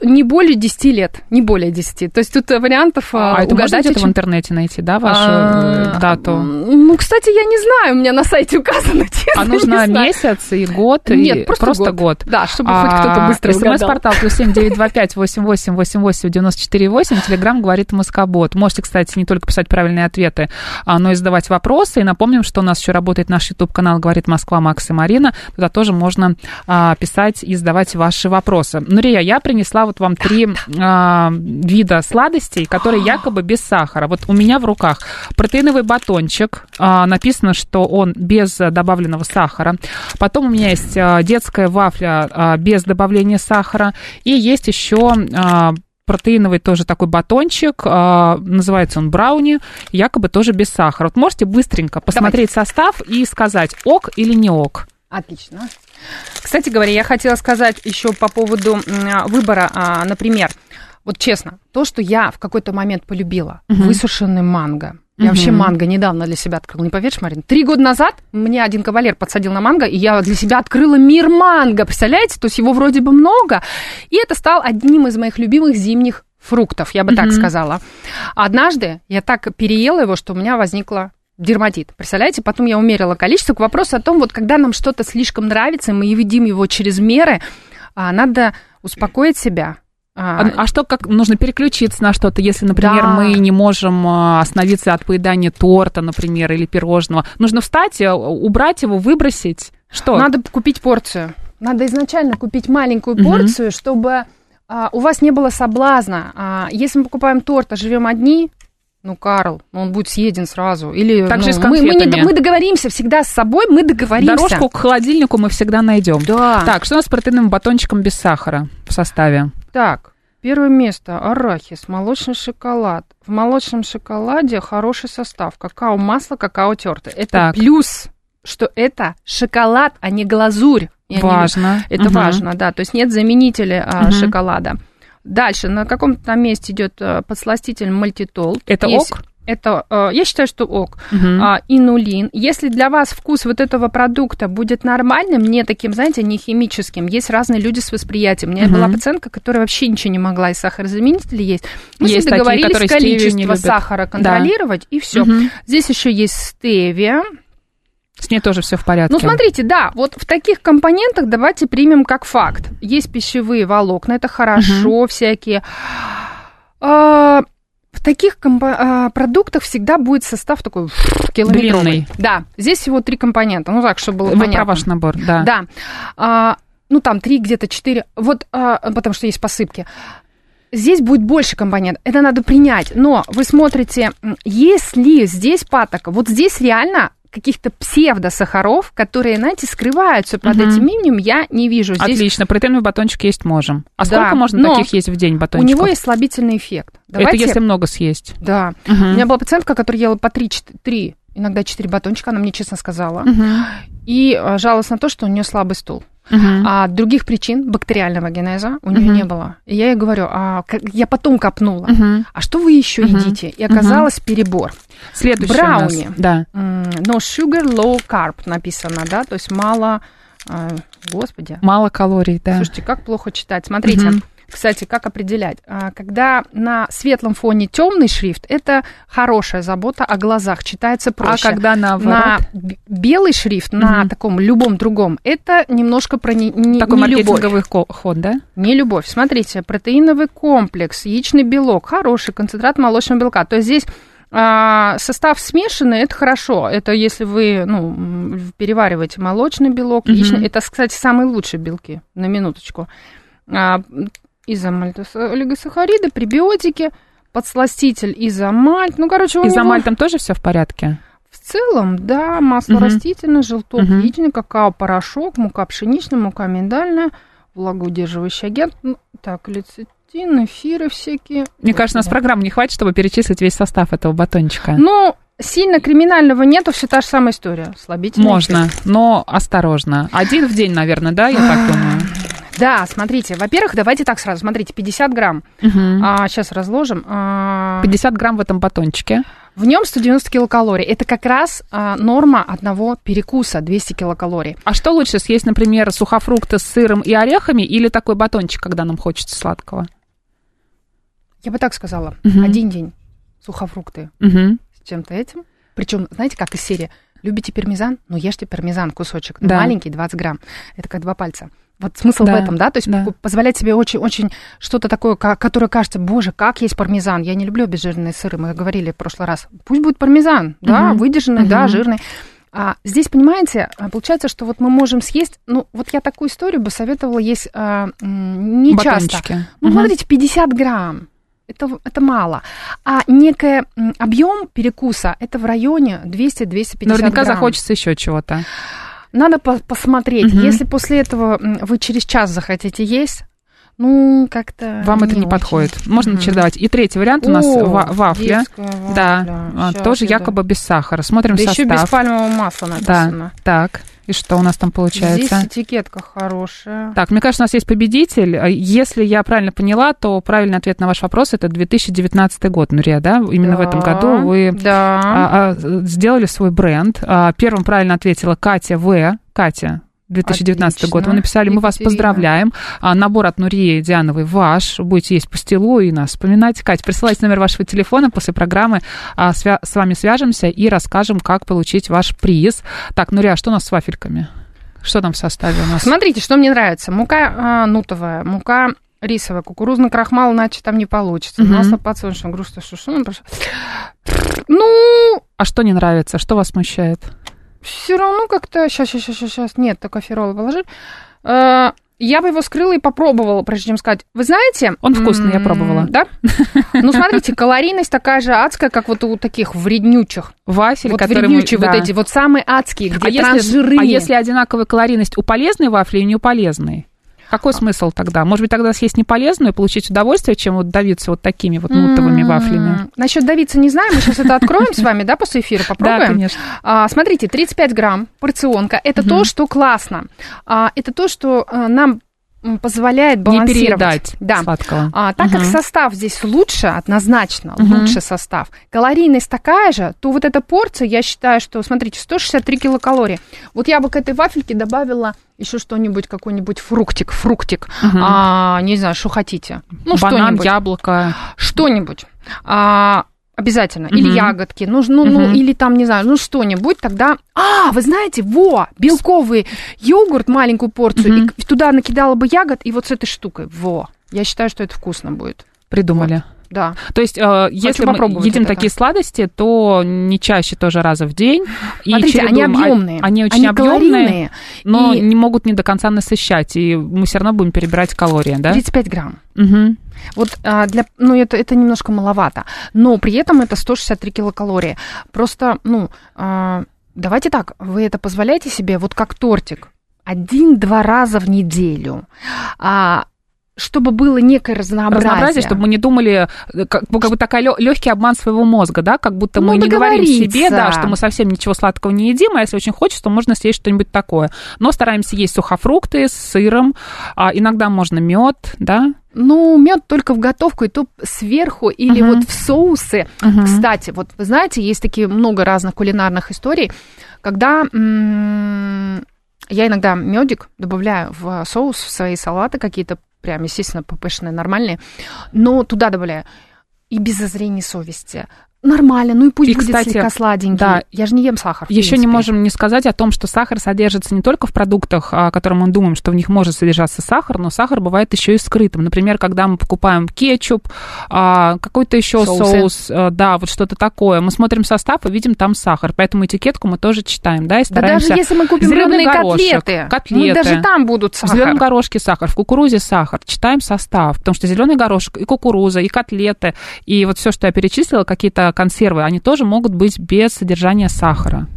не более 10 лет, не более 10. То есть тут э, вариантов А, это можно где-то в интернете найти, да, вашу А, дату? Ну, кстати, я не знаю, у меня на сайте указано, честно, А нужно месяц и год? Нет, и... просто год. Да, чтобы хоть кто-то А, быстро угадал. СМС-портал плюс семь девять два пять восемь восемь восемь восемь девяносто четыре восемь. Телеграмм говорит Москобот. Можете, кстати, не только писать правильные ответы, а, но и задавать вопросы. И напомним, что у нас еще работает наш YouTube-канал «Говорит Москва» Макс и Марина. Туда тоже можно а, писать и задавать ваши вопросы. Нурия, я принесла вот вам три а, вида сладостей, которые якобы без сахара. Вот у меня в руках протеиновый батончик. а, написано, что он без добавленного сахара. Потом у меня есть а, детская вафля а, без добавления сахара. И есть еще а, протеиновый тоже такой батончик, а, называется он брауни, якобы тоже без сахара. Вот можете быстренько посмотреть состав и сказать, ок или не ок. Отлично. Кстати говоря, я хотела сказать еще по поводу выбора, а, например, вот честно, то, что я в какой-то момент полюбила, Мгм. высушенный манго. Я Мгм. вообще манго недавно для себя открыла. Не поверишь, Марин? Три года назад мне один кавалер подсадил на манго, и я для себя открыла мир манго. Представляете? То есть его вроде бы много. И это стал одним из моих любимых зимних фруктов, я бы так Мгм. сказала. Однажды я так переела его, что у меня возникла дерматит. Представляете? Потом я умерила количество. К вопросу о том, вот когда нам что-то слишком нравится, мы едим его через меры, а, надо успокоить себя. А, а что, как нужно переключиться на что-то, если, например, Да. мы не можем а, остановиться от поедания торта, например, или пирожного? Нужно встать, а, убрать его, выбросить? Что? Надо купить порцию. Надо изначально купить маленькую порцию, чтобы а, у вас не было соблазна. А, если мы покупаем торт, а живем одни, ну, Карл, ну, он будет съеден сразу. Или Так ну, же с мы, мы, не- мы договоримся всегда с собой, мы договоримся. Дорожку к холодильнику мы всегда найдем. Да. Так, что у нас с протеиновым батончиком без сахара в составе? Так, первое место арахис, молочный шоколад. В молочном шоколаде хороший состав. Какао, масло, какао тертое. Это Так. плюс, что это шоколад, а не глазурь. Я не- Важно. Это Мгм. важно, да. То есть нет заменителя Мгм. шоколада. Дальше на каком-то там месте идет а, подсластитель мальтитол. Это Есть- ок? Это, а, я считаю, что ок. А, инулин. Если для вас вкус вот этого продукта будет нормальным, не таким, знаете, не химическим, есть разные люди с восприятием. У меня Мгм. была пациентка, которая вообще ничего не могла из сахарозаменителей есть. Мы Есть такие, договорились не количество сахара Да. контролировать, и все. Мгм. Здесь еще есть стевия. С ней тоже все в порядке. Ну, смотрите, да, вот в таких компонентах давайте примем как факт. Есть пищевые волокна, это хорошо, всякие. А, таких компо- а, продуктах всегда будет состав такой километровый. Длинный. Да, здесь всего три компонента. Ну так, чтобы было Вы понятно. про ваш набор, да. Да. А, ну, там три, где-то четыре. Вот, а, потому что есть посыпки. Здесь будет больше компонентов. Это надо принять. Но вы смотрите, м, если здесь патока, вот здесь реально каких-то псевдосахаров, которые, знаете, скрываются под Мгм. этим именем, я не вижу. Здесь Отлично, протеиновый батончик есть можем. А Да, сколько можно но таких есть в день у батончиков? него есть слабительный эффект. Давайте... Это если много съесть. Да. Мгм. У меня была пациентка, которая ела по 3, иногда 4 батончика, она мне честно сказала. Мгм. И а, жаловалась на то, что у нее слабый стул. Мгм. А других причин бактериального генеза у нее Мгм. не было. И я ей говорю, а я потом копнула, Мгм. а что вы еще Мгм. едите? И оказалось перебор. Следующий у Брауни. нас. Да. No sugar, low carb написано, да, то есть мало, а, господи. Мало калорий, да. Слушайте, как плохо читать. Смотрите, Мгм. Кстати, как определять? А, Когда на светлом фоне темный шрифт, это хорошая забота о глазах, читается проще. А когда наоборот? на белый шрифт, на Мгм. таком любом другом, это немножко про не, не, Такой не любовь. маркетинговый ко- ход, да? Не любовь. Смотрите, протеиновый комплекс, яичный белок, хороший концентрат молочного белка. То есть здесь а, состав смешанный, это хорошо. Это если вы ну, перевариваете молочный белок, Мгм. яичный. Это, кстати, самые лучшие белки, на минуточку. А, изомальтосахариды, пребиотики, подсластитель изомальт. Ну, короче, у И него- тоже все в порядке? в целом, да, масло Мгм. растительное, желток Мгм. яичный, какао-порошок, мука пшеничная, мука миндальная, влагоудерживающий агент. Ну, так, лецитин, эфиры всякие. Мне кажется, у нас программы не хватит, чтобы перечислить весь состав этого батончика. Ну, сильно криминального нету, все та же самая история. Слабительный Можно, но осторожно. Один в день, наверное, да, я так думаю. Да, смотрите, во-первых, давайте так сразу, смотрите, 50 грамм. Мгм. А, сейчас разложим. А, 50 грамм в этом батончике. в нем 190 килокалорий. Это как раз а, норма одного перекуса, 200 килокалорий. А что лучше съесть, например, сухофрукты с сыром и орехами или такой батончик, когда нам хочется сладкого? Я бы так сказала. Мгм. Один день сухофрукты Мгм. с чем-то этим. Причем, знаете, как из серии «Любите пармезан? Ну, ешьте пармезан, кусочек. Ну, Да. Маленький, 20 грамм. Это как два пальца. Вот смысл Да, в этом, да? То есть да. позволять себе очень-очень что-то такое, которое кажется, боже, как есть пармезан. Я не люблю обезжиренные сыры, мы говорили в прошлый раз. Пусть будет пармезан, да, Мгм. выдержанный, да, Мгм. жирный. А здесь, понимаете, а, получается, что вот мы можем съесть, ну, вот я такую историю бы советовала есть а, не часто. Батончики. Ну, Мгм. смотрите, 50 грамм. Это, это мало. А некий объем перекуса это в районе 200-250 Наверняка грамм. захочется еще чего-то. Надо по- посмотреть. Мгм. Если после этого вы через час захотите есть, ну, как-то... Вам это не очень. подходит. Можно Мгм. чередовать. И третий вариант у нас О, ва- вафля. детская Да, вафля. а, тоже я, якобы без сахара. Смотрим Да еще состав. без пальмового масла написано. Так, и что у нас там получается? Здесь этикетка хорошая. Так, мне кажется, у нас есть победитель. А Если я правильно поняла, то правильный ответ на ваш вопрос это 2019 год, Нурия, да? Именно в этом Да, году вы Да. а, а, сделали свой бренд. А, Первым правильно ответила Катя В. Катя. 2019 год. Вы Отлично. написали, мы вас поздравляем. А, набор от Нурии Диановой ваш. Будете есть пастилу и нас вспоминать. Катя, присылайте номер вашего телефона. После программы а, свя- с вами свяжемся и расскажем, как получить ваш приз. Так, Нурия, а что у нас с вафельками? Что там в составе у нас? Смотрите, что мне нравится. Мука а, нутовая, мука рисовая, кукурузный крахмал, иначе там не получится. Мгм. Масло подсолнечное, грустно, шушуна. Ну, А что не нравится? Что вас смущает? Все равно как-то... Сейчас, сейчас, сейчас, сейчас. Нет, только ферол положи. Э, Я бы его скрыла и попробовала, прежде чем сказать. Вы знаете... Он вкусный, я пробовала. Да? Ну, смотрите, калорийность такая же адская, как вот у таких вреднючих. Вафель, Вот который мы- вреднючие вот да. эти, вот самые адские, где А если, трансжиры. а если одинаковая калорийность у полезной вафли и не у полезной? Какой смысл тогда? Может быть, тогда съесть не полезную и получить удовольствие, чем вот давиться вот такими вот нутовыми М, вафлями? Насчет давиться не знаю, мы сейчас это откроем с вами, да, после эфира, попробуем. Да, конечно. А, смотрите, 35 грамм порционка. Это то, что классно. А, это то, что а, нам позволяет Не балансировать. переедать Да. сладкого. А, так как Мгм. состав здесь лучше, однозначно Мгм. лучше состав, калорийность такая же, то вот эта порция, я считаю, что, смотрите, 163 килокалории. Вот я бы к этой вафельке добавила еще что-нибудь, какой-нибудь фруктик, фруктик, Мгм. а, не знаю, что хотите. Ну, Банан, что-нибудь яблоко. что-нибудь. А, обязательно. Или Мгм. ягодки, ну, ну, ну, Мгм. или там, не знаю, ну что-нибудь, тогда... А, вы знаете, во, белковый йогурт, маленькую порцию, Мгм. и туда накидала бы ягод, и вот с этой штукой, во. Я считаю, что это вкусно будет. Придумали. Да. То есть, э, если мы едим это. такие сладости, то не чаще тоже раза в день. И Смотрите, они чередуем. А- объемные. Они очень Они объемные, но И- не могут не до конца насыщать. И мы все равно будем перебирать калории, да? 35 грамм. Мгм. Вот а, для, ну, это, это немножко маловато. Но при этом это 163 килокалории. Просто, ну, а, давайте так, вы это позволяете себе вот как тортик. Один-два раза в неделю. А, чтобы было некое разнообразие. разнообразие, чтобы мы не думали, э, как, как бы такая легкий обман своего мозга, да, как будто Ну, мы не говорим себе, да, что мы совсем ничего сладкого не едим, а если очень хочется, то можно съесть что-нибудь такое. Но стараемся есть сухофрукты с сыром, а иногда можно мед, да. Ну, мед только в готовку, и то сверху или Мгм. вот в соусы. Мгм. Кстати, вот вы знаете, есть такие много разных кулинарных историй, когда м, Я иногда медик добавляю в соус, в свои салаты какие-то, прям, естественно, ППшные, нормальные, но туда добавляю и без зазрения совести. Нормально, ну и пусть И, будет кстати, слегка сладенький. да. Я же не ем сахар. в Еще не можем не сказать о том, что сахар содержится не только в продуктах, о которых мы думаем, что в них может содержаться сахар, но сахар бывает еще и скрытым. Например, когда мы покупаем кетчуп, а, какой-то еще Соусы. соус, а, да, вот что-то такое. Мы смотрим состав и видим там сахар, поэтому этикетку мы тоже читаем, да, и Да стараемся. даже если мы купим рыбные горошек, котлеты, котлеты. ну, даже там будут В сахар. зеленом горошке сахар, в кукурузе сахар. Читаем состав, потому что зеленый горошек и кукуруза, и котлеты, и вот все, что я перечислила, какие-то консервы, они тоже могут быть без содержания сахара.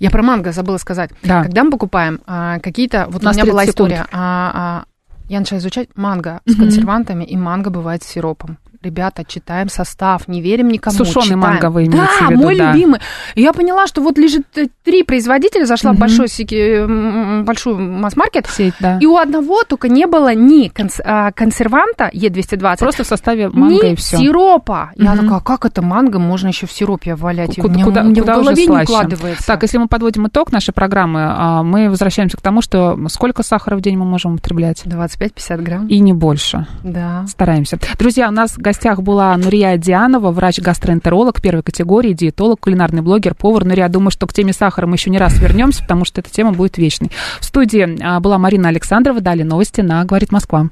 Я про манго забыла сказать. Да. Когда мы покупаем а, какие-то... Вот У у, меня была 30 секунд. история. а, а, я начала изучать манго с Мгм. консервантами, и манго бывает с сиропом. Ребята, читаем состав, не верим никому. Сушеный читаем. манго вы имеете да, в виду, мой да. любимый. И я поняла, что вот лежит э, три производителя, зашла в Мгм. большой, большой масс-маркет, Сеть, да. и у одного только не было ни а, консерванта Е220, Просто в составе манго ни и все. сиропа. Я Мгм. такая, как это манго можно еще в сиропе валять? И у Куда, меня, куда- мне куда в голове не укладывается. Так, если мы подводим итог нашей программы, а, мы возвращаемся к тому, что сколько сахара в день мы можем употреблять? 25-50 грамм. И не больше. Да. Стараемся. Друзья, у нас в гостях была Нурия Дианова, врач-гастроэнтеролог первой категории, диетолог, кулинарный блогер, повар. Нурия, думаю, что к теме сахара мы еще не раз вернемся, потому что эта тема будет вечной. В студии а, была Марина Александрова. Далее новости на «Говорит Москва».